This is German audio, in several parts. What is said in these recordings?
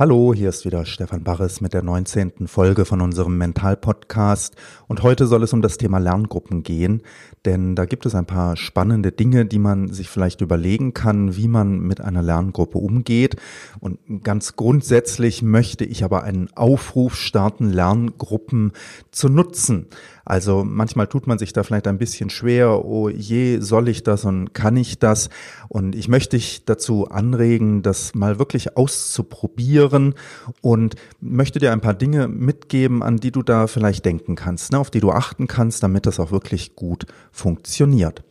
Hallo, hier ist wieder Stefan Barres mit der 19. Folge von unserem Mental-Podcast und heute soll es um das Thema Lerngruppen gehen, denn da gibt es ein paar spannende Dinge, die man sich vielleicht überlegen kann, wie man mit einer Lerngruppe umgeht und ganz grundsätzlich möchte ich aber einen Aufruf starten, Lerngruppen zu nutzen. Also manchmal tut man sich da vielleicht ein bisschen schwer, oh je, soll ich das und kann ich das? Und ich möchte dich dazu anregen, das mal wirklich auszuprobieren und möchte dir ein paar Dinge mitgeben, an die du da vielleicht denken kannst, ne, auf die du achten kannst, damit das auch wirklich gut funktioniert.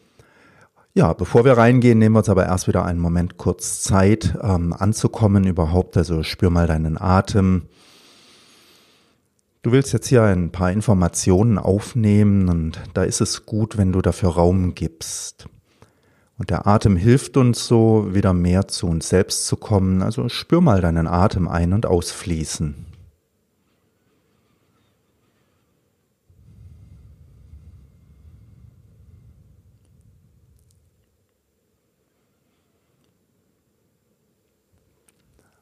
Ja, bevor wir reingehen, nehmen wir uns aber erst wieder einen Moment kurz Zeit ähm, anzukommen überhaupt. Also spür mal deinen Atem. Du willst jetzt hier ein paar Informationen aufnehmen und da ist es gut, wenn du dafür Raum gibst. Und der Atem hilft uns so, wieder mehr zu uns selbst zu kommen. Also spür mal deinen Atem ein- und ausfließen.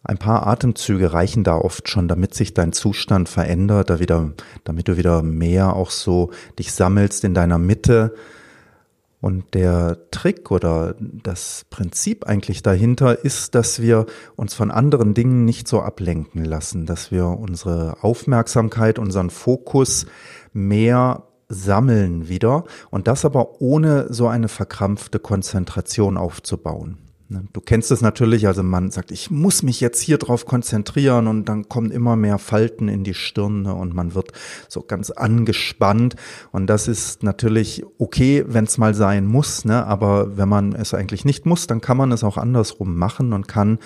Ein paar Atemzüge reichen da oft schon, damit sich dein Zustand verändert, da wieder, damit du wieder mehr auch so dich sammelst in deiner Mitte. Und der Trick oder das Prinzip eigentlich dahinter ist, dass wir uns von anderen Dingen nicht so ablenken lassen, dass wir unsere Aufmerksamkeit, unseren Fokus mehr sammeln wieder und das aber ohne so eine verkrampfte Konzentration aufzubauen. Ne, du kennst es natürlich, also man sagt, ich muss mich jetzt hier drauf konzentrieren und dann kommen immer mehr Falten in die Stirne und man wird so ganz angespannt und das ist natürlich okay, wenn es mal sein muss, ne? aber wenn man es eigentlich nicht muss, dann kann man es auch andersrum machen und kann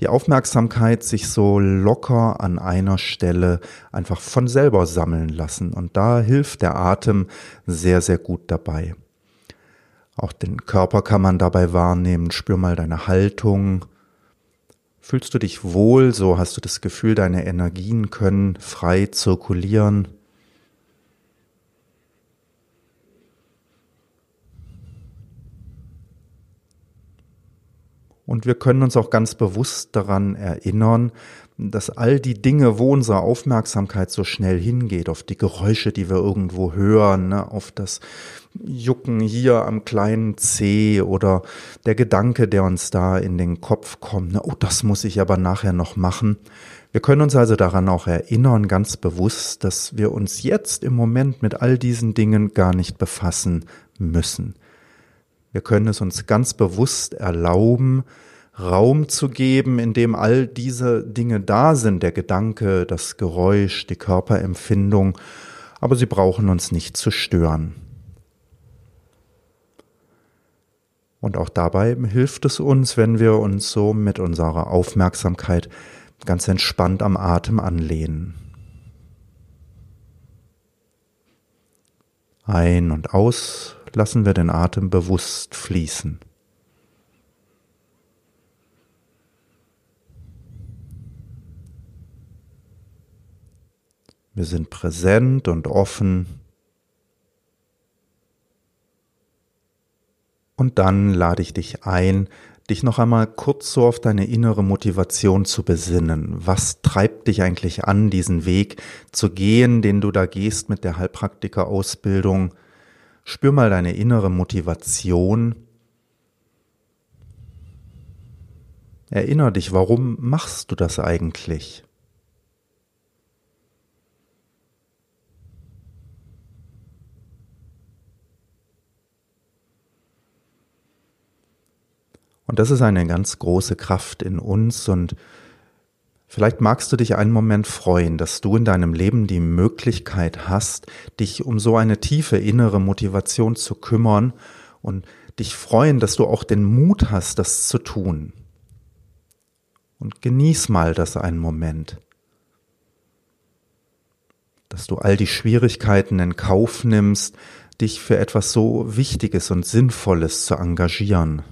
die Aufmerksamkeit sich so locker an einer Stelle einfach von selber sammeln lassen und da hilft der Atem sehr, sehr gut dabei. Auch den Körper kann man dabei wahrnehmen. Spür mal deine Haltung. Fühlst du dich wohl? So hast du das Gefühl, deine Energien können frei zirkulieren. Und wir können uns auch ganz bewusst daran erinnern, dass all die Dinge, wo unsere Aufmerksamkeit so schnell hingeht, auf die Geräusche, die wir irgendwo hören, ne, auf das Jucken hier am kleinen Zeh oder der Gedanke, der uns da in den Kopf kommt, ne, oh, das muss ich aber nachher noch machen. Wir können uns also daran auch erinnern, ganz bewusst, dass wir uns jetzt im Moment mit all diesen Dingen gar nicht befassen müssen. Wir können es uns ganz bewusst erlauben, Raum zu geben, in dem all diese Dinge da sind, der Gedanke, das Geräusch, die Körperempfindung, aber sie brauchen uns nicht zu stören. Und auch dabei hilft es uns, wenn wir uns so mit unserer Aufmerksamkeit ganz entspannt am Atem anlehnen. Ein und aus lassen wir den Atem bewusst fließen. Wir sind präsent und offen. Und dann lade ich dich ein, dich noch einmal kurz so auf deine innere Motivation zu besinnen. Was treibt dich eigentlich an, diesen Weg zu gehen, den du da gehst mit der Heilpraktiker-Ausbildung? Spür mal deine innere Motivation. Erinner dich, warum machst du das eigentlich? Und das ist eine ganz große Kraft in uns und Vielleicht magst du dich einen Moment freuen, dass du in deinem Leben die Möglichkeit hast, dich um so eine tiefe innere Motivation zu kümmern und dich freuen, dass du auch den Mut hast, das zu tun. Und genieß mal das einen Moment. dass du all die Schwierigkeiten in Kauf nimmst, dich für etwas so Wichtiges und Sinnvolles zu engagieren.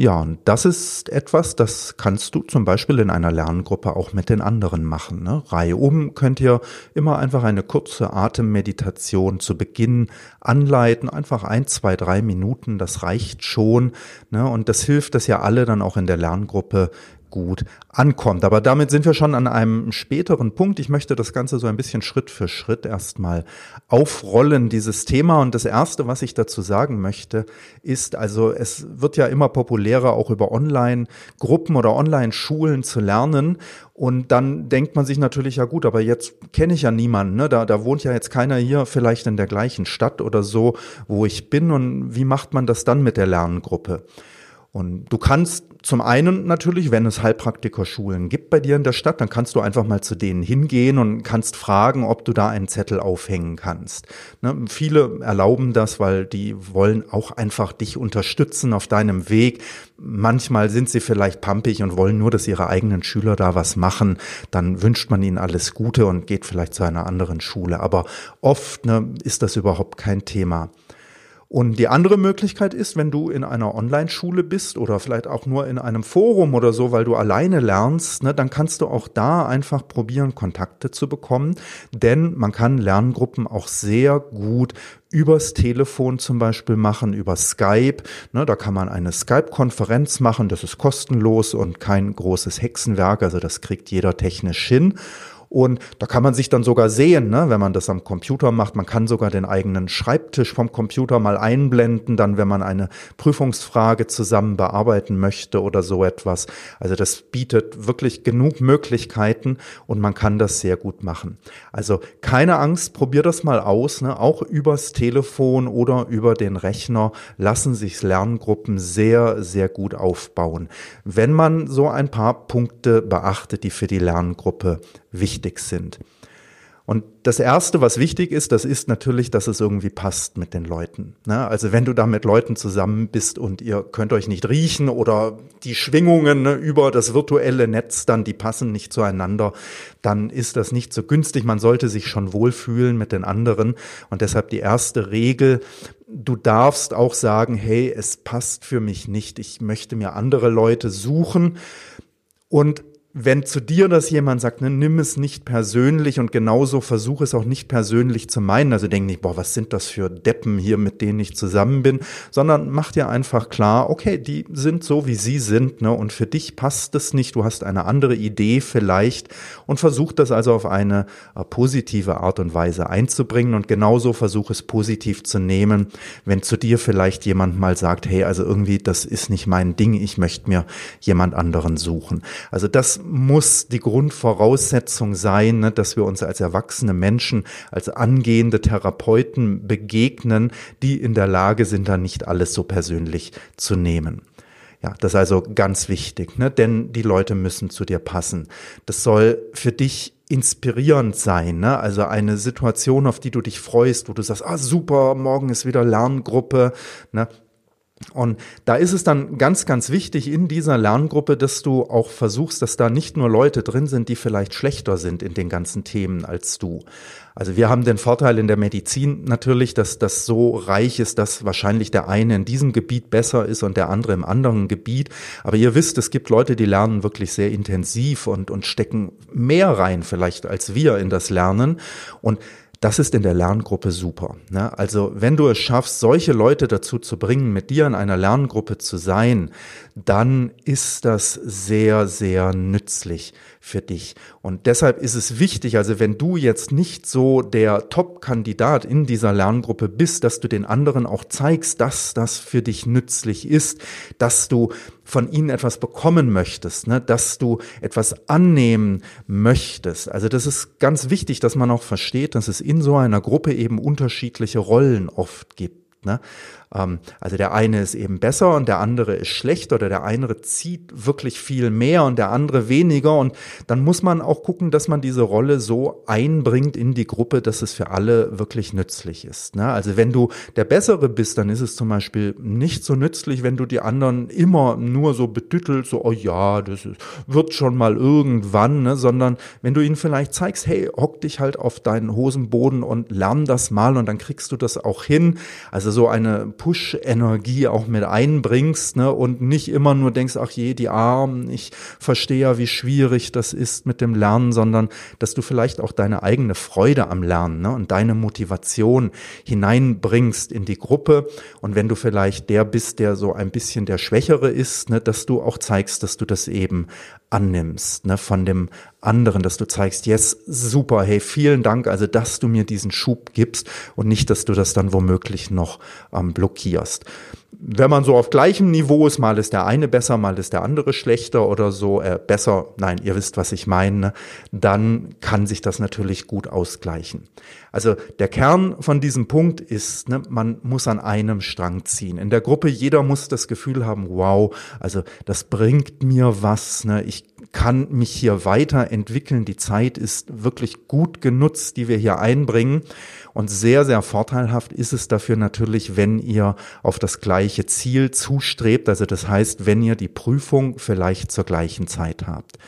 Ja, und das ist etwas, das kannst du zum Beispiel in einer Lerngruppe auch mit den anderen machen. Ne? Reihe um könnt ihr immer einfach eine kurze Atemmeditation zu Beginn anleiten, einfach ein, zwei, drei Minuten, das reicht schon. Ne? Und das hilft, dass ihr alle dann auch in der Lerngruppe gut ankommt. Aber damit sind wir schon an einem späteren Punkt. Ich möchte das Ganze so ein bisschen Schritt für Schritt erstmal aufrollen, dieses Thema. Und das Erste, was ich dazu sagen möchte, ist, also es wird ja immer populärer, auch über Online-Gruppen oder Online-Schulen zu lernen. Und dann denkt man sich natürlich, ja gut, aber jetzt kenne ich ja niemanden, ne? da, da wohnt ja jetzt keiner hier vielleicht in der gleichen Stadt oder so, wo ich bin. Und wie macht man das dann mit der Lerngruppe? Und du kannst zum einen natürlich, wenn es Heilpraktikerschulen gibt bei dir in der Stadt, dann kannst du einfach mal zu denen hingehen und kannst fragen, ob du da einen Zettel aufhängen kannst. Ne, viele erlauben das, weil die wollen auch einfach dich unterstützen auf deinem Weg. Manchmal sind sie vielleicht pampig und wollen nur, dass ihre eigenen Schüler da was machen. Dann wünscht man ihnen alles Gute und geht vielleicht zu einer anderen Schule. Aber oft ne, ist das überhaupt kein Thema. Und die andere Möglichkeit ist, wenn du in einer Online-Schule bist oder vielleicht auch nur in einem Forum oder so, weil du alleine lernst, ne, dann kannst du auch da einfach probieren, Kontakte zu bekommen. Denn man kann Lerngruppen auch sehr gut übers Telefon zum Beispiel machen, über Skype. Ne, da kann man eine Skype-Konferenz machen, das ist kostenlos und kein großes Hexenwerk, also das kriegt jeder technisch hin. Und da kann man sich dann sogar sehen, ne, wenn man das am Computer macht. Man kann sogar den eigenen Schreibtisch vom Computer mal einblenden, dann wenn man eine Prüfungsfrage zusammen bearbeiten möchte oder so etwas. Also das bietet wirklich genug Möglichkeiten und man kann das sehr gut machen. Also keine Angst, probier das mal aus. Ne? Auch übers Telefon oder über den Rechner lassen sich Lerngruppen sehr, sehr gut aufbauen. Wenn man so ein paar Punkte beachtet, die für die Lerngruppe wichtig sind. Und das Erste, was wichtig ist, das ist natürlich, dass es irgendwie passt mit den Leuten. Ne? Also wenn du da mit Leuten zusammen bist und ihr könnt euch nicht riechen oder die Schwingungen ne, über das virtuelle Netz dann, die passen nicht zueinander, dann ist das nicht so günstig. Man sollte sich schon wohlfühlen mit den anderen. Und deshalb die erste Regel, du darfst auch sagen, hey, es passt für mich nicht. Ich möchte mir andere Leute suchen. Und wenn zu dir das jemand sagt, ne, nimm es nicht persönlich und genauso versuch es auch nicht persönlich zu meinen. Also denk nicht, boah, was sind das für Deppen hier, mit denen ich zusammen bin, sondern mach dir einfach klar, okay, die sind so, wie sie sind, ne, und für dich passt es nicht. Du hast eine andere Idee vielleicht und versuch das also auf eine äh, positive Art und Weise einzubringen und genauso versuch es positiv zu nehmen, wenn zu dir vielleicht jemand mal sagt, hey, also irgendwie, das ist nicht mein Ding, ich möchte mir jemand anderen suchen. Also das muss die Grundvoraussetzung sein, ne, dass wir uns als erwachsene Menschen, als angehende Therapeuten begegnen, die in der Lage sind, da nicht alles so persönlich zu nehmen. Ja, das ist also ganz wichtig, ne? denn die Leute müssen zu dir passen. Das soll für dich inspirierend sein, ne? Also eine Situation, auf die du dich freust, wo du sagst, ah super, morgen ist wieder Lerngruppe, ne? Und da ist es dann ganz, ganz wichtig in dieser Lerngruppe, dass du auch versuchst, dass da nicht nur Leute drin sind, die vielleicht schlechter sind in den ganzen Themen als du. Also wir haben den Vorteil in der Medizin natürlich, dass das so reich ist, dass wahrscheinlich der eine in diesem Gebiet besser ist und der andere im anderen Gebiet. Aber ihr wisst, es gibt Leute, die lernen wirklich sehr intensiv und, und stecken mehr rein vielleicht als wir in das Lernen. Und das ist in der Lerngruppe super. Ne? Also wenn du es schaffst, solche Leute dazu zu bringen, mit dir in einer Lerngruppe zu sein, dann ist das sehr, sehr nützlich für dich. Und deshalb ist es wichtig, also wenn du jetzt nicht so der Top-Kandidat in dieser Lerngruppe bist, dass du den anderen auch zeigst, dass das für dich nützlich ist, dass du von ihnen etwas bekommen möchtest, ne, dass du etwas annehmen möchtest. Also das ist ganz wichtig, dass man auch versteht, dass es in so einer Gruppe eben unterschiedliche Rollen oft gibt. Ne? Ähm, also der eine ist eben besser und der andere ist schlecht oder der eine zieht wirklich viel mehr und der andere weniger. Und dann muss man auch gucken, dass man diese Rolle so einbringt in die Gruppe, dass es für alle wirklich nützlich ist. Ne? Also wenn du der Bessere bist, dann ist es zum Beispiel nicht so nützlich, wenn du die anderen immer nur so betüttelst, so, oh ja, das ist, wird schon mal irgendwann, ne? sondern wenn du ihnen vielleicht zeigst, hey, hock dich halt auf deinen Hosenboden und lern das mal und dann kriegst du das auch hin. Also so eine Push-Energie auch mit einbringst ne? und nicht immer nur denkst, ach je, die Armen, ich verstehe ja, wie schwierig das ist mit dem Lernen, sondern dass du vielleicht auch deine eigene Freude am Lernen ne? und deine Motivation hineinbringst in die Gruppe. Und wenn du vielleicht der bist, der so ein bisschen der Schwächere ist, ne? dass du auch zeigst, dass du das eben annimmst, ne, von dem anderen, dass du zeigst, yes, super, hey, vielen Dank, also dass du mir diesen Schub gibst und nicht, dass du das dann womöglich noch ähm, blockierst. Wenn man so auf gleichem Niveau ist, mal ist der eine besser, mal ist der andere schlechter oder so, äh, besser, nein, ihr wisst, was ich meine, dann kann sich das natürlich gut ausgleichen. Also der Kern von diesem Punkt ist, ne, man muss an einem Strang ziehen. In der Gruppe, jeder muss das Gefühl haben, wow, also das bringt mir was, ne, ich kann mich hier weiterentwickeln. Die Zeit ist wirklich gut genutzt, die wir hier einbringen. Und sehr, sehr vorteilhaft ist es dafür natürlich, wenn ihr auf das gleiche Ziel zustrebt. Also das heißt, wenn ihr die Prüfung vielleicht zur gleichen Zeit habt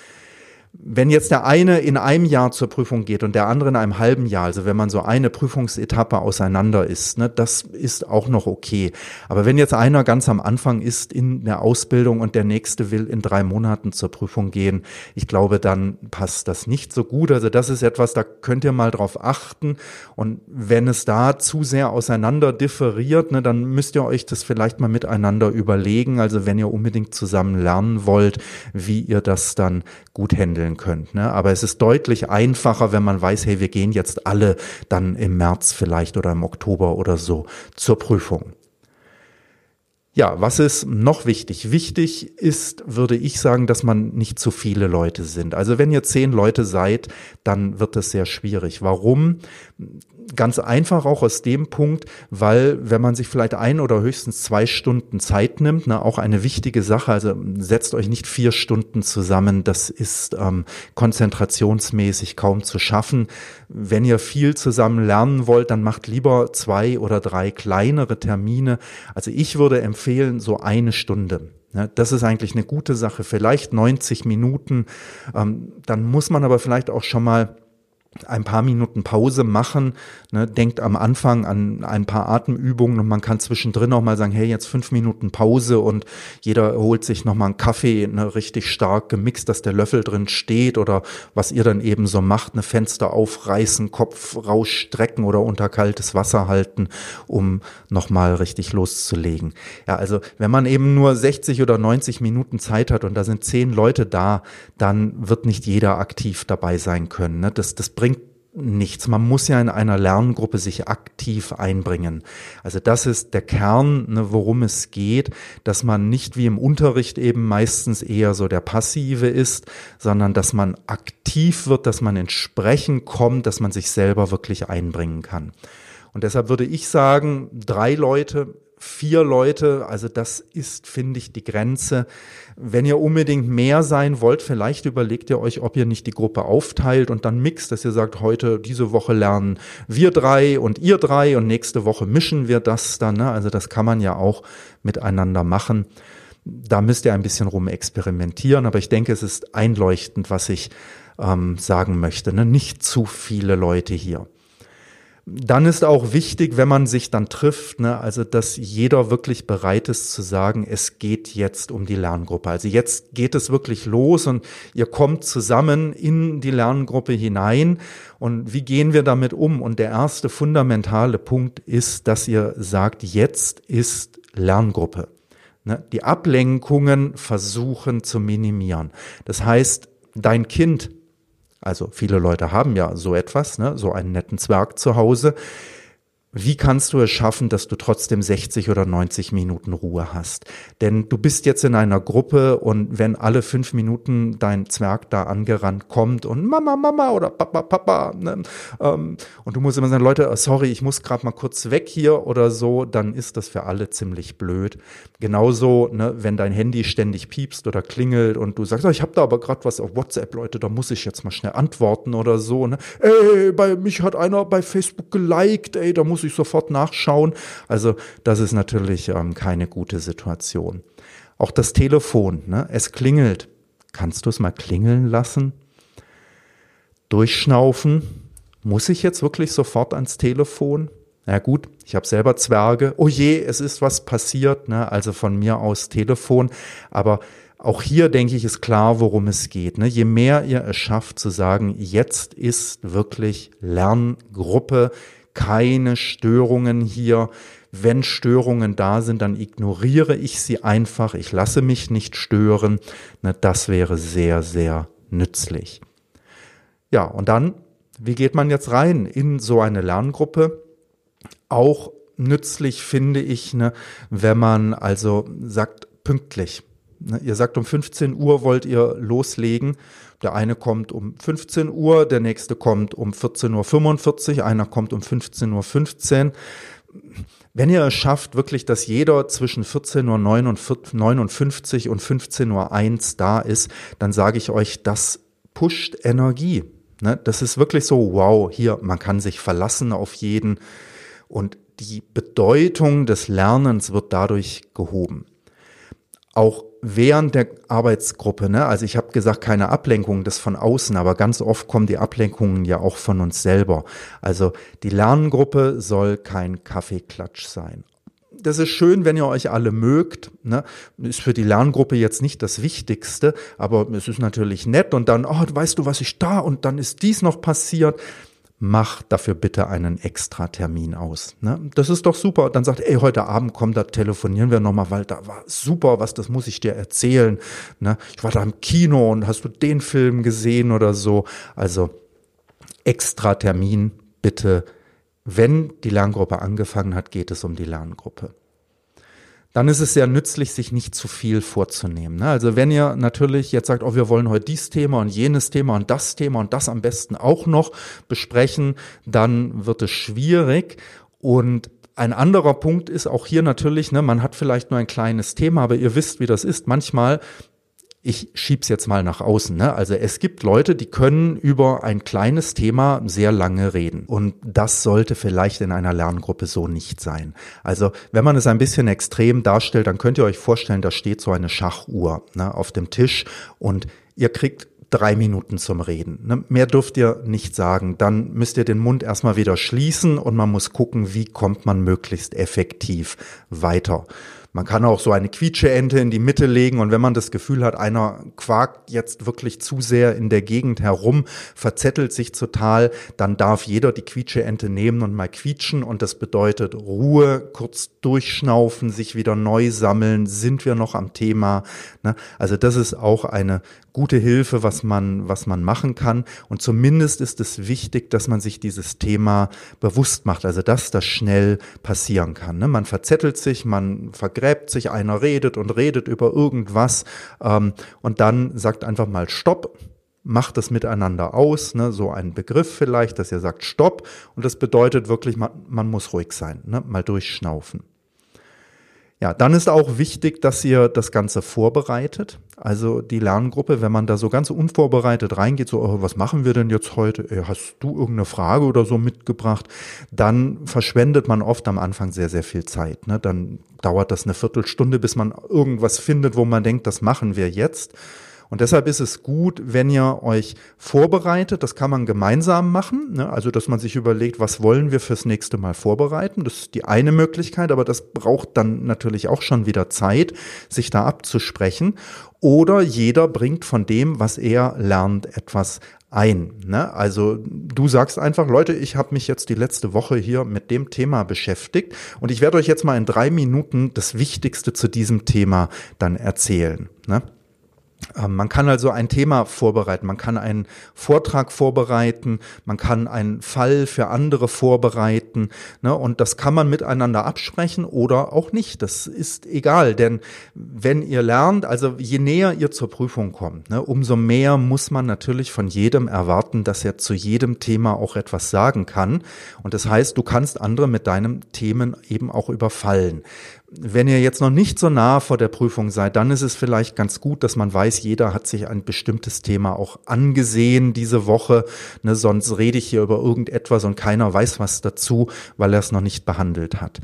wenn jetzt der eine in einem Jahr zur Prüfung geht und der andere in einem halben Jahr, also wenn man so eine Prüfungsetappe auseinander ist, ne, das ist auch noch okay. Aber wenn jetzt einer ganz am Anfang ist in der Ausbildung und der nächste will in drei Monaten zur Prüfung gehen, ich glaube, dann passt das nicht so gut. Also das ist etwas, da könnt ihr mal drauf achten. Und wenn es da zu sehr auseinander differiert, ne, dann müsst ihr euch das vielleicht mal miteinander überlegen. Also wenn ihr unbedingt zusammen lernen wollt, wie ihr das dann gut handeln handeln könnt. Ne? Aber es ist deutlich einfacher, wenn man weiß, hey, wir gehen jetzt alle dann im März vielleicht oder im Oktober oder so zur Prüfung. Ja, was ist noch wichtig? Wichtig ist, würde ich sagen, dass man nicht zu viele Leute sind. Also wenn ihr zehn Leute seid, dann wird es sehr schwierig. Warum? Ganz einfach auch aus dem Punkt, weil wenn man sich vielleicht ein oder höchstens zwei Stunden Zeit nimmt, ne, auch eine wichtige Sache, also setzt euch nicht vier Stunden zusammen, das ist ähm, konzentrationsmäßig kaum zu schaffen. Wenn ihr viel zusammen lernen wollt, dann macht lieber zwei oder drei kleinere Termine. Also ich würde empfehlen, so eine Stunde. Das ist eigentlich eine gute Sache. Vielleicht 90 Minuten. Ähm, dann muss man aber vielleicht auch schon mal ein paar Minuten Pause machen, ne, denkt am Anfang an ein paar Atemübungen und man kann zwischendrin auch mal sagen, hey, jetzt fünf Minuten Pause und jeder holt sich nochmal einen Kaffee, ne, richtig stark gemixt, dass der Löffel drin steht oder was ihr dann eben so macht, eine Fenster aufreißen, Kopf rausstrecken oder unter kaltes Wasser halten, um nochmal richtig loszulegen. Ja, also wenn man eben nur 60 oder 90 Minuten Zeit hat und da sind zehn Leute da, dann wird nicht jeder aktiv dabei sein können. Ne? Das, das bringt nichts. Man muss ja in einer Lerngruppe sich aktiv einbringen. Also das ist der Kern, ne, worum es geht, dass man nicht wie im Unterricht eben meistens eher so der Passive ist, sondern dass man aktiv wird, dass man entsprechend kommt, dass man sich selber wirklich einbringen kann. Und deshalb würde ich sagen, drei Leute vier Leute, also das ist, finde ich, die Grenze. Wenn ihr unbedingt mehr sein wollt, vielleicht überlegt ihr euch, ob ihr nicht die Gruppe aufteilt und dann mixt, dass ihr sagt, heute, diese Woche lernen wir drei und ihr drei und nächste Woche mischen wir das dann. Ne? Also das kann man ja auch miteinander machen. Da müsst ihr ein bisschen rum experimentieren, aber ich denke, es ist einleuchtend, was ich ähm, sagen möchte. Ne? Nicht zu viele Leute hier. Dann ist auch wichtig, wenn man sich dann trifft, ne, also dass jeder wirklich bereit ist zu sagen, es geht jetzt um die Lerngruppe. Also jetzt geht es wirklich los und ihr kommt zusammen in die Lerngruppe hinein. Und wie gehen wir damit um? Und der erste fundamentale Punkt ist, dass ihr sagt, jetzt ist Lerngruppe. Ne, die Ablenkungen versuchen zu minimieren. Das heißt, dein Kind also viele Leute haben ja so etwas, ne, so einen netten Zwerg zu Hause. Wie kannst du es schaffen, dass du trotzdem 60 oder 90 Minuten Ruhe hast? Denn du bist jetzt in einer Gruppe und wenn alle fünf Minuten dein Zwerg da angerannt kommt und Mama, Mama oder Papa, Papa, ne, ähm, und du musst immer sagen, Leute, sorry, ich muss gerade mal kurz weg hier oder so, dann ist das für alle ziemlich blöd. Genauso, ne, wenn dein Handy ständig piepst oder klingelt und du sagst, oh, ich habe da aber gerade was auf WhatsApp, Leute, da muss ich jetzt mal schnell antworten oder so. Ne? Ey, bei mich hat einer bei Facebook geliked, ey, da muss muss ich sofort nachschauen. Also das ist natürlich ähm, keine gute Situation. Auch das Telefon, ne? es klingelt. Kannst du es mal klingeln lassen? Durchschnaufen. Muss ich jetzt wirklich sofort ans Telefon? Na gut, ich habe selber Zwerge. Oh je, es ist was passiert. Ne? Also von mir aus Telefon. Aber auch hier denke ich, ist klar, worum es geht. Ne? Je mehr ihr es schafft zu sagen, jetzt ist wirklich Lerngruppe, keine Störungen hier. Wenn Störungen da sind, dann ignoriere ich sie einfach. Ich lasse mich nicht stören. Na, das wäre sehr, sehr nützlich. Ja, und dann, wie geht man jetzt rein in so eine Lerngruppe? Auch nützlich finde ich, ne, wenn man also sagt, pünktlich. Ne, ihr sagt, um 15 Uhr wollt ihr loslegen der eine kommt um 15 Uhr, der nächste kommt um 14.45 Uhr, einer kommt um 15.15 Uhr. Wenn ihr es schafft, wirklich, dass jeder zwischen 14.59 Uhr und 15.01 Uhr da ist, dann sage ich euch, das pusht Energie. Ne? Das ist wirklich so, wow, hier, man kann sich verlassen auf jeden. Und die Bedeutung des Lernens wird dadurch gehoben. Auch während der Arbeitsgruppe, ne, also ich habe gesagt, keine Ablenkung, das von außen, aber ganz oft kommen die Ablenkungen ja auch von uns selber. Also die Lerngruppe soll kein Kaffeeklatsch sein. Das ist schön, wenn ihr euch alle mögt. Ne? Ist für die Lerngruppe jetzt nicht das Wichtigste, aber es ist natürlich nett und dann, oh, weißt du, was ich da und dann ist dies noch passiert mach dafür bitte einen extra Termin aus. Ne? Das ist doch super. Dann sagt, ey, heute Abend komm, da telefonieren wir nochmal, weil da war super, was, das muss ich dir erzählen. Ne? Ich war da im Kino und hast du den Film gesehen oder so. Also extra Termin bitte. Wenn die Lerngruppe angefangen hat, geht es um die Lerngruppe dann ist es sehr nützlich, sich nicht zu viel vorzunehmen. Ne? Also wenn ihr natürlich jetzt sagt, oh, wir wollen heute dies Thema und jenes Thema und das Thema und das am besten auch noch besprechen, dann wird es schwierig und ein anderer Punkt ist auch hier natürlich, ne, man hat vielleicht nur ein kleines Thema, aber ihr wisst, wie das ist. Manchmal ich schieb's jetzt mal nach außen. Ne? Also es gibt Leute, die können über ein kleines Thema sehr lange reden. Und das sollte vielleicht in einer Lerngruppe so nicht sein. Also wenn man es ein bisschen extrem darstellt, dann könnt ihr euch vorstellen, da steht so eine Schachuhr ne, auf dem Tisch und ihr kriegt drei Minuten zum Reden. Ne? Mehr dürft ihr nicht sagen. Dann müsst ihr den Mund erstmal wieder schließen und man muss gucken, wie kommt man möglichst effektiv weiter. Man kann auch so eine Quietscheente in die Mitte legen und wenn man das Gefühl hat, einer quakt jetzt wirklich zu sehr in der Gegend herum, verzettelt sich total, dann darf jeder die Quietscheente nehmen und mal quietschen und das bedeutet Ruhe, kurz durchschnaufen, sich wieder neu sammeln, sind wir noch am Thema. Ne? Also das ist auch eine gute Hilfe, was man, was man machen kann. Und zumindest ist es wichtig, dass man sich dieses Thema bewusst macht, also dass das schnell passieren kann. Ne? Man verzettelt sich, man vergräbt sich, einer redet und redet über irgendwas ähm, und dann sagt einfach mal Stopp. Macht das miteinander aus, ne? so ein Begriff vielleicht, dass ihr sagt Stopp und das bedeutet wirklich, man, man muss ruhig sein, ne? mal durchschnaufen. Ja, dann ist auch wichtig, dass ihr das Ganze vorbereitet. Also die Lerngruppe, wenn man da so ganz unvorbereitet reingeht, so, oh, was machen wir denn jetzt heute? Hast du irgendeine Frage oder so mitgebracht? Dann verschwendet man oft am Anfang sehr, sehr viel Zeit. Ne? Dann dauert das eine Viertelstunde, bis man irgendwas findet, wo man denkt, das machen wir jetzt. Und deshalb ist es gut, wenn ihr euch vorbereitet. Das kann man gemeinsam machen. Ne? Also, dass man sich überlegt, was wollen wir fürs nächste Mal vorbereiten. Das ist die eine Möglichkeit, aber das braucht dann natürlich auch schon wieder Zeit, sich da abzusprechen. Oder jeder bringt von dem, was er lernt, etwas ein. Ne? Also du sagst einfach, Leute, ich habe mich jetzt die letzte Woche hier mit dem Thema beschäftigt und ich werde euch jetzt mal in drei Minuten das Wichtigste zu diesem Thema dann erzählen. Ne? Ähm, man kann also ein Thema vorbereiten, man kann einen Vortrag vorbereiten, man kann einen Fall für andere vorbereiten ne, und das kann man miteinander absprechen oder auch nicht. Das ist egal, denn wenn ihr lernt, also je näher ihr zur Prüfung kommt, ne, umso mehr muss man natürlich von jedem erwarten, dass er zu jedem Thema auch etwas sagen kann. Und das heißt, du kannst andere mit deinen Themen eben auch überfallen. Wenn ihr jetzt noch nicht so nah vor der Prüfung seid, dann ist es vielleicht ganz gut, dass man weiß, jeder hat sich ein bestimmtes Thema auch angesehen diese Woche. Ne, sonst rede ich hier über irgendetwas und keiner weiß was dazu, weil er es noch nicht behandelt hat.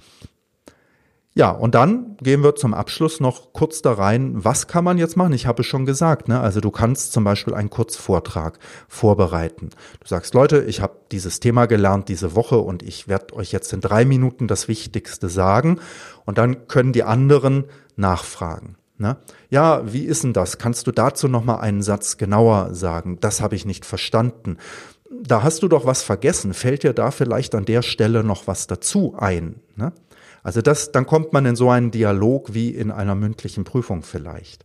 Ja, und dann gehen wir zum Abschluss noch kurz da rein. Was kann man jetzt machen? Ich habe es schon gesagt. Ne? Also du kannst zum Beispiel einen Kurzvortrag vorbereiten. Du sagst, Leute, ich habe dieses Thema gelernt diese Woche und ich werde euch jetzt in drei Minuten das Wichtigste sagen. Und dann können die anderen nachfragen. Ne? Ja, wie ist denn das? Kannst du dazu noch mal einen Satz genauer sagen? Das habe ich nicht verstanden. Da hast du doch was vergessen. Fällt dir da vielleicht an der Stelle noch was dazu ein? Ne? Also das, dann kommt man in so einen Dialog wie in einer mündlichen Prüfung vielleicht.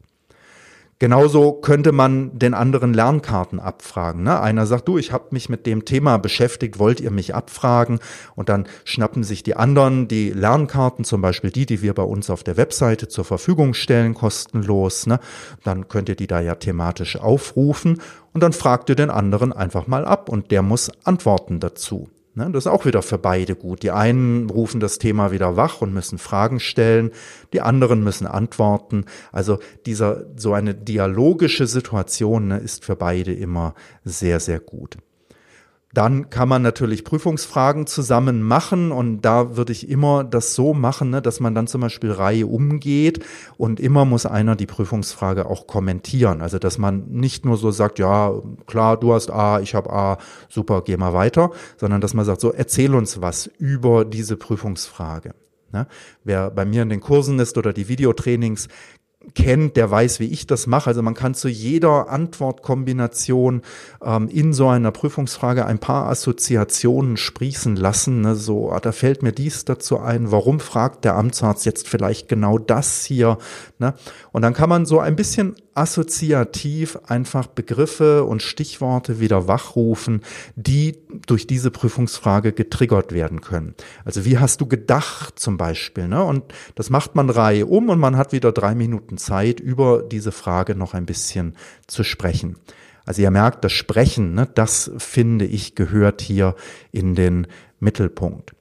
Genauso könnte man den anderen Lernkarten abfragen. Ne? Einer sagt, du, ich habe mich mit dem Thema beschäftigt, wollt ihr mich abfragen? Und dann schnappen sich die anderen die Lernkarten, zum Beispiel die, die wir bei uns auf der Webseite zur Verfügung stellen, kostenlos. Ne? Dann könnt ihr die da ja thematisch aufrufen und dann fragt ihr den anderen einfach mal ab und der muss antworten dazu. Ne, das ist auch wieder für beide gut. Die einen rufen das Thema wieder wach und müssen Fragen stellen, die anderen müssen antworten. Also dieser, so eine dialogische Situation ne, ist für beide immer sehr, sehr gut. Dann kann man natürlich Prüfungsfragen zusammen machen und da würde ich immer das so machen, ne, dass man dann zum Beispiel Reihe umgeht und immer muss einer die Prüfungsfrage auch kommentieren. Also dass man nicht nur so sagt, ja klar, du hast A, ich habe A, super, geh mal weiter, sondern dass man sagt, so erzähl uns was über diese Prüfungsfrage. Ne? Wer bei mir in den Kursen ist oder die Videotrainings, kennt, der weiß, wie ich das mache. Also man kann zu jeder Antwortkombination ähm, in so einer Prüfungsfrage ein paar Assoziationen sprießen lassen. Ne? So, ah, da fällt mir dies dazu ein. Warum fragt der Amtsarzt jetzt vielleicht genau das hier? Ne? Und dann kann man so ein bisschen assoziativ einfach Begriffe und Stichworte wieder wachrufen, die durch diese Prüfungsfrage getriggert werden können. Also wie hast du gedacht zum Beispiel? Ne? Und das macht man Reihe um und man hat wieder drei Minuten Zeit, über diese Frage noch ein bisschen zu sprechen. Also ihr merkt, das Sprechen, ne, das finde ich gehört hier in den Mittelpunkt.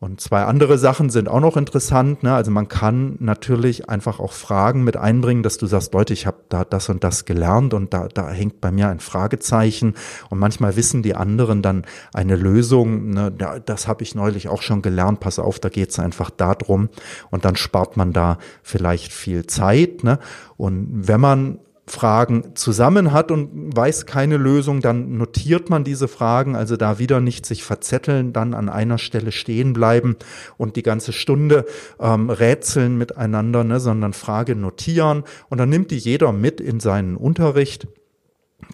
Und zwei andere Sachen sind auch noch interessant. Ne? Also man kann natürlich einfach auch Fragen mit einbringen, dass du sagst, Leute, ich habe da das und das gelernt und da, da hängt bei mir ein Fragezeichen. Und manchmal wissen die anderen dann eine Lösung. Ne? Das habe ich neulich auch schon gelernt. Pass auf, da geht es einfach darum. Und dann spart man da vielleicht viel Zeit. Ne? Und wenn man Fragen zusammen hat und weiß keine Lösung, dann notiert man diese Fragen, also da wieder nicht sich verzetteln, dann an einer Stelle stehen bleiben und die ganze Stunde ähm, rätseln miteinander, ne, sondern Frage notieren. Und dann nimmt die jeder mit in seinen Unterricht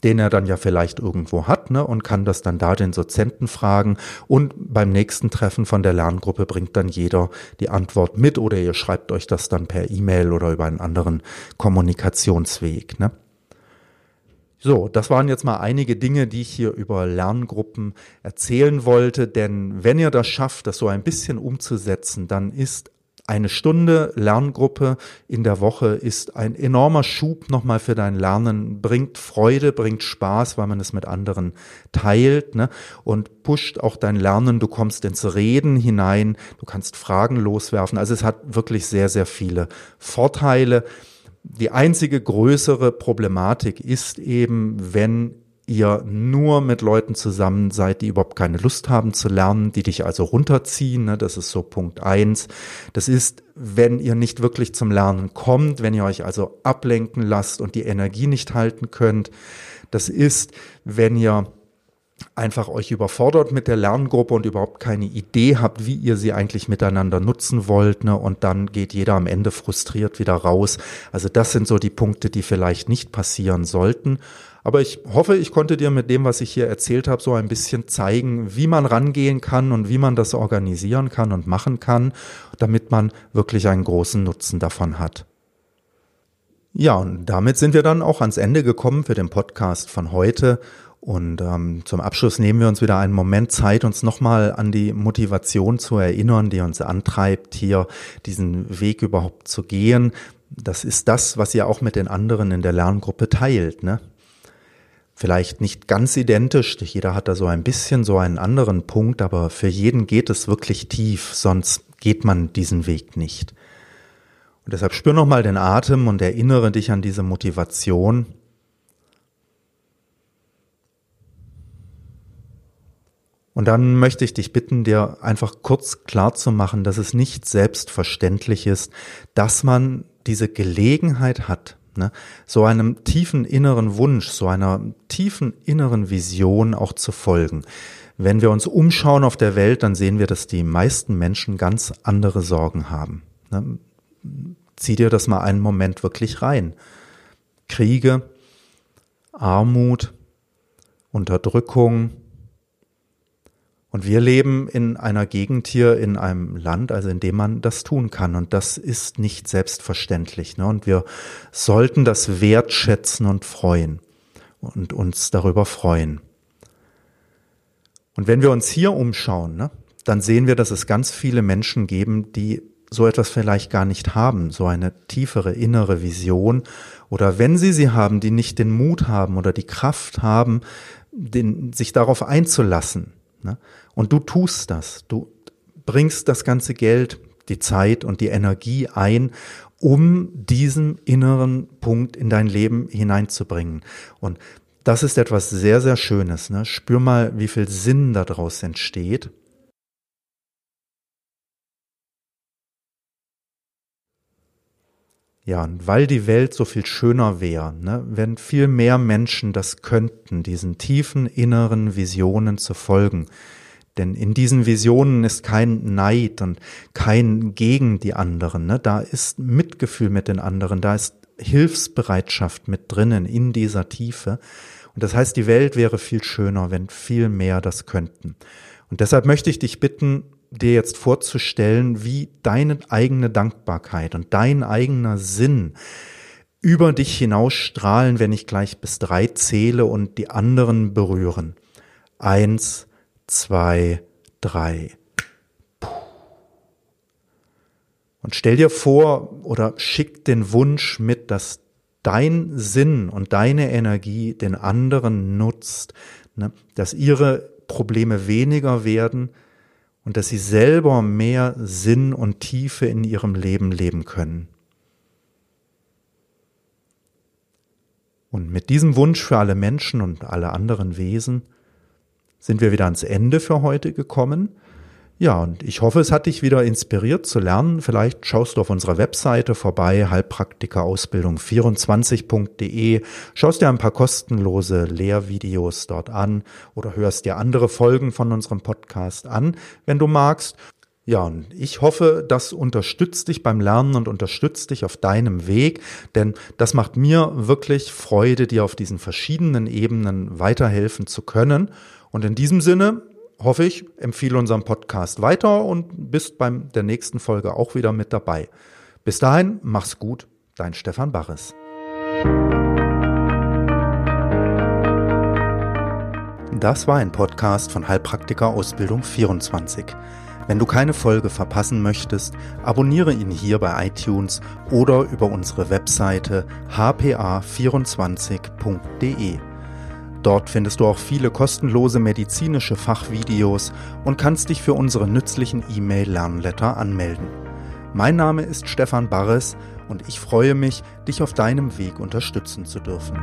den er dann ja vielleicht irgendwo hat ne, und kann das dann da den Dozenten fragen. Und beim nächsten Treffen von der Lerngruppe bringt dann jeder die Antwort mit oder ihr schreibt euch das dann per E-Mail oder über einen anderen Kommunikationsweg. Ne. So, das waren jetzt mal einige Dinge, die ich hier über Lerngruppen erzählen wollte, denn wenn ihr das schafft, das so ein bisschen umzusetzen, dann ist eine Stunde Lerngruppe in der Woche ist ein enormer Schub nochmal für dein Lernen, bringt Freude, bringt Spaß, weil man es mit anderen teilt ne? und pusht auch dein Lernen. Du kommst ins Reden hinein, du kannst Fragen loswerfen. Also es hat wirklich sehr, sehr viele Vorteile. Die einzige größere Problematik ist eben, wenn ihr nur mit Leuten zusammen seid, die überhaupt keine Lust haben zu lernen, die dich also runterziehen. Ne? Das ist so Punkt eins. Das ist, wenn ihr nicht wirklich zum Lernen kommt, wenn ihr euch also ablenken lasst und die Energie nicht halten könnt. Das ist, wenn ihr einfach euch überfordert mit der Lerngruppe und überhaupt keine Idee habt, wie ihr sie eigentlich miteinander nutzen wollt, ne? und dann geht jeder am Ende frustriert wieder raus. Also das sind so die Punkte, die vielleicht nicht passieren sollten. Aber ich hoffe, ich konnte dir mit dem, was ich hier erzählt habe, so ein bisschen zeigen, wie man rangehen kann und wie man das organisieren kann und machen kann, damit man wirklich einen großen Nutzen davon hat. Ja, und damit sind wir dann auch ans Ende gekommen für den Podcast von heute. Und ähm, zum Abschluss nehmen wir uns wieder einen Moment Zeit, uns nochmal an die Motivation zu erinnern, die uns antreibt, hier diesen Weg überhaupt zu gehen. Das ist das, was ihr auch mit den anderen in der Lerngruppe teilt. Ne? Vielleicht nicht ganz identisch, jeder hat da so ein bisschen so einen anderen Punkt, aber für jeden geht es wirklich tief, sonst geht man diesen Weg nicht. Und deshalb spür nochmal den Atem und erinnere dich an diese Motivation Und dann möchte ich dich bitten, dir einfach kurz klar zu machen, dass es nicht selbstverständlich ist, dass man diese Gelegenheit hat, ne, so einem tiefen inneren Wunsch, so einer tiefen inneren Vision auch zu folgen. Wenn wir uns umschauen auf der Welt, dann sehen wir, dass die meisten Menschen ganz andere Sorgen haben. Ne? Zieh dir das mal einen Moment wirklich rein. Kriege, Armut, Unterdrückung, und wir leben in einer Gegend hier, in einem Land, also in dem man das tun kann. Und das ist nicht selbstverständlich. Ne? Und wir sollten das wertschätzen und freuen und uns darüber freuen. Und wenn wir uns hier umschauen, ne, dann sehen wir, dass es ganz viele Menschen geben, die so etwas vielleicht gar nicht haben, so eine tiefere innere Vision. Oder wenn sie sie haben, die nicht den Mut haben oder die Kraft haben, den, sich darauf einzulassen Ne? Und du tust das. Du bringst das ganze Geld, die Zeit und die Energie ein, um diesen inneren Punkt in dein Leben hineinzubringen. Und das ist etwas sehr, sehr Schönes. Ne? Spür mal, wie viel Sinn daraus entsteht. Ja, und weil die Welt so viel schöner wäre, ne, wenn viel mehr Menschen das könnten, diesen tiefen inneren Visionen zu folgen. Denn in diesen Visionen ist kein Neid und kein gegen die anderen. Ne? Da ist Mitgefühl mit den anderen, da ist Hilfsbereitschaft mit drinnen in dieser Tiefe. Und das heißt, die Welt wäre viel schöner, wenn viel mehr das könnten. Und deshalb möchte ich dich bitten, dir jetzt vorzustellen, wie deine eigene Dankbarkeit und dein eigener Sinn über dich hinausstrahlen, wenn ich gleich bis drei zähle und die anderen berühren. Eins, zwei, drei. Und stell dir vor oder schick den Wunsch mit, dass dein Sinn und deine Energie den anderen nutzt, ne, dass ihre Probleme weniger werden, und dass sie selber mehr Sinn und Tiefe in ihrem Leben leben können. Und mit diesem Wunsch für alle Menschen und alle anderen Wesen sind wir wieder ans Ende für heute gekommen. Ja, und ich hoffe, es hat dich wieder inspiriert zu lernen. Vielleicht schaust du auf unserer Webseite vorbei, heilpraktikerausbildung24.de, schaust dir ein paar kostenlose Lehrvideos dort an oder hörst dir andere Folgen von unserem Podcast an, wenn du magst. Ja, und ich hoffe, das unterstützt dich beim Lernen und unterstützt dich auf deinem Weg, denn das macht mir wirklich Freude, dir auf diesen verschiedenen Ebenen weiterhelfen zu können. Und in diesem Sinne hoffe ich, empfehle unseren Podcast weiter und bist beim der nächsten Folge auch wieder mit dabei. Bis dahin, mach's gut, dein Stefan Barres. Das war ein Podcast von Heilpraktiker Ausbildung 24. Wenn du keine Folge verpassen möchtest, abonniere ihn hier bei iTunes oder über unsere Webseite hpa24.de. Dort findest du auch viele kostenlose medizinische Fachvideos und kannst dich für unsere nützlichen E-Mail-Lernletter anmelden. Mein Name ist Stefan Barres und ich freue mich, dich auf deinem Weg unterstützen zu dürfen.